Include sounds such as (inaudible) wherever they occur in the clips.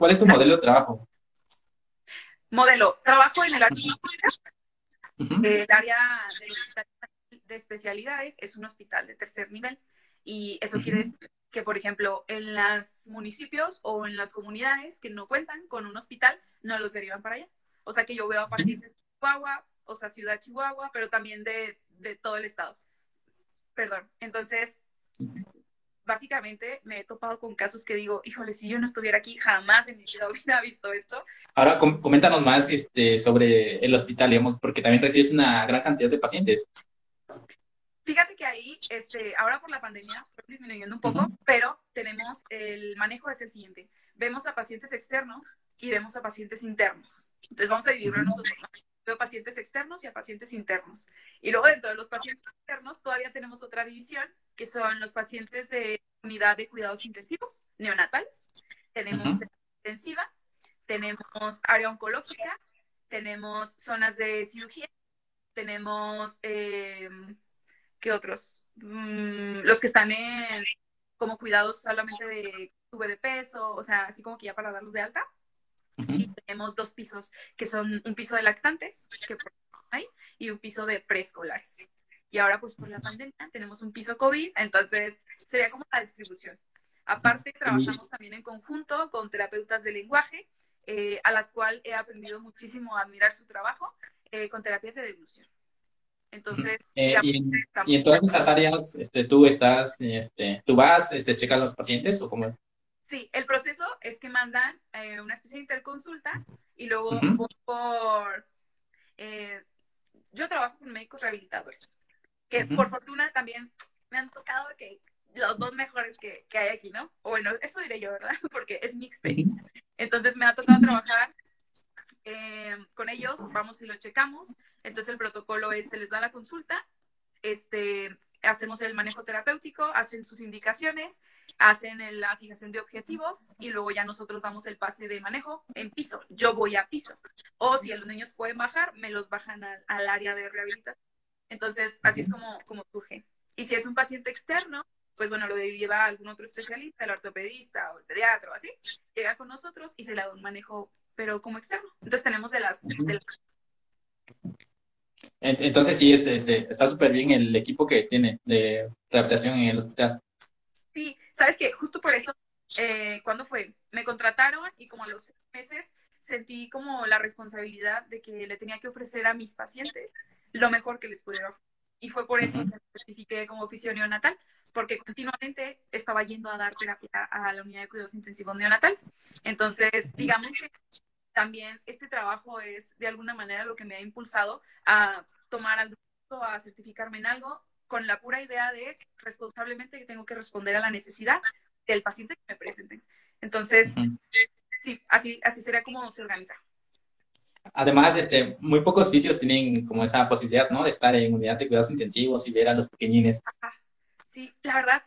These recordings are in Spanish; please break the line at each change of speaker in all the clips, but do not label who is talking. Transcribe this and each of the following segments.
¿Cuál es tu modelo de trabajo?
Modelo, trabajo en el área, el área de, de especialidades, es un hospital de tercer nivel y eso quiere decir que, por ejemplo, en los municipios o en las comunidades que no cuentan con un hospital, no los derivan para allá. O sea que yo veo a pacientes de Chihuahua, o sea, Ciudad Chihuahua, pero también de, de todo el estado. Perdón. Entonces, básicamente me he topado con casos que digo, híjole, si yo no estuviera aquí, jamás en mi vida hubiera visto esto.
Ahora, coméntanos más este, sobre el hospital, digamos, porque también recibes una gran cantidad de pacientes.
Fíjate que ahí, este, ahora por la pandemia, fue disminuyendo un poco, pero tenemos el manejo es el siguiente. Vemos a pacientes externos y vemos a pacientes internos. Entonces vamos a dividirlo nosotros. Veo pacientes externos y a pacientes internos. Y luego dentro de los pacientes externos todavía tenemos otra división, que son los pacientes de unidad de cuidados intensivos, neonatales. Tenemos intensiva, tenemos área oncológica, tenemos zonas de cirugía, tenemos... Eh, ¿qué otros? Mm, los que están en como cuidados solamente de sube de peso, o sea, así como que ya para darlos de alta. Y tenemos dos pisos, que son un piso de lactantes, que hay, y un piso de preescolares. Y ahora, pues por la pandemia, tenemos un piso COVID, entonces sería como la distribución. Aparte, trabajamos también en conjunto con terapeutas de lenguaje, eh, a las cuales he aprendido muchísimo a admirar su trabajo eh, con terapias de devolución. Entonces,
eh, y, en, todas esas áreas, este, tú estás, este, tú vas, este, checas a los pacientes o cómo?
Sí, el proceso es que mandan eh, una especie de interconsulta y luego por, eh, yo trabajo con médicos rehabilitadores, que por fortuna también me han tocado que los dos mejores que, que, hay aquí, ¿no? O bueno, eso diré yo, ¿verdad? (laughs) Porque es mi experiencia. Entonces me ha tocado trabajar con ellos, vamos y lo checamos, entonces el protocolo es, se les da la consulta, este, hacemos el manejo terapéutico, hacen sus indicaciones, hacen la fijación de objetivos y luego ya nosotros damos el pase de manejo en piso. Yo voy a piso. O si los niños pueden bajar, me los bajan al, al área de rehabilitación. Entonces, así es como, como surge. Y si es un paciente externo, pues bueno, lo lleva a algún otro especialista, el ortopedista o el pediatra o así, llega con nosotros y se le da un manejo, pero como externo. Entonces tenemos de las, de las
entonces sí, es, este, está súper bien el equipo que tiene de rehabilitación en el hospital.
Sí, sabes que justo por eso, eh, cuando fue? Me contrataron y como a los meses sentí como la responsabilidad de que le tenía que ofrecer a mis pacientes lo mejor que les pudiera ofrecer. Y fue por eso que me certifiqué como oficio neonatal, porque continuamente estaba yendo a dar terapia a la unidad de cuidados intensivos neonatales. Entonces, digamos que también este trabajo es de alguna manera lo que me ha impulsado a tomar algo, a certificarme en algo, con la pura idea de responsablemente que tengo que responder a la necesidad del paciente que me presenten. Entonces, sí, así, así sería como se organiza.
Además, este, muy pocos oficios tienen como esa posibilidad, ¿no? De estar en unidad de cuidados intensivos y ver a los pequeñines.
Sí, la verdad,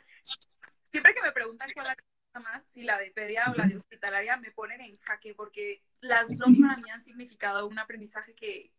siempre que me preguntan cuál es más, si la de pedia o la de hospitalaria, me ponen en jaque porque las dos (laughs) para mí han significado un aprendizaje que,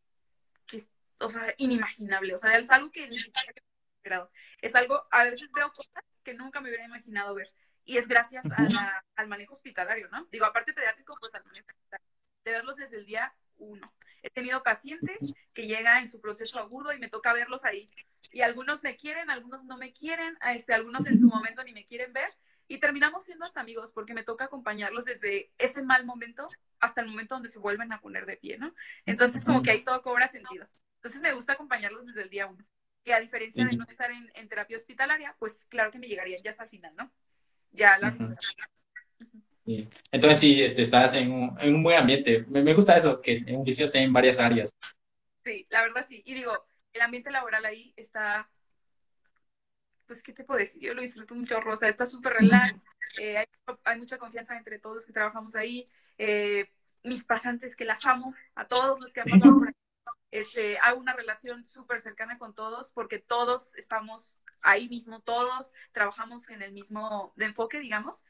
que o sea, inimaginable. O sea, es algo que ni siquiera he esperado. Es algo, a veces veo cosas que nunca me hubiera imaginado ver. Y es gracias a al manejo hospitalario, ¿no? Digo, aparte pediátrico, pues al manejo hospitalario. De verlos desde el día uno. He tenido pacientes que llegan en su proceso agudo y me toca verlos ahí. Y algunos me quieren, algunos no me quieren, este, algunos en su momento ni me quieren ver, y terminamos siendo hasta amigos porque me toca acompañarlos desde ese mal momento hasta el momento donde se vuelven a poner de pie, ¿no? Entonces como que ahí todo cobra sentido. Entonces me gusta acompañarlos desde el día uno. Y a diferencia de no estar en, terapia hospitalaria, pues claro que me llegarían ya hasta el final, ¿no? Ya la...
Entonces sí, este, estás en un, en un buen ambiente. Me, me, gusta eso, que en oficios en varias áreas.
Sí, la verdad sí. Y digo, el ambiente laboral ahí está pues, ¿qué te puedo decir? Yo lo disfruto mucho, Rosa, está súper relax, (laughs) eh, hay, mucha confianza entre todos que trabajamos ahí, eh, mis pasantes que las amo, a todos los que han pasado por aquí, este, hago una relación súper cercana con todos porque todos estamos ahí mismo, todos trabajamos en el mismo de enfoque, digamos,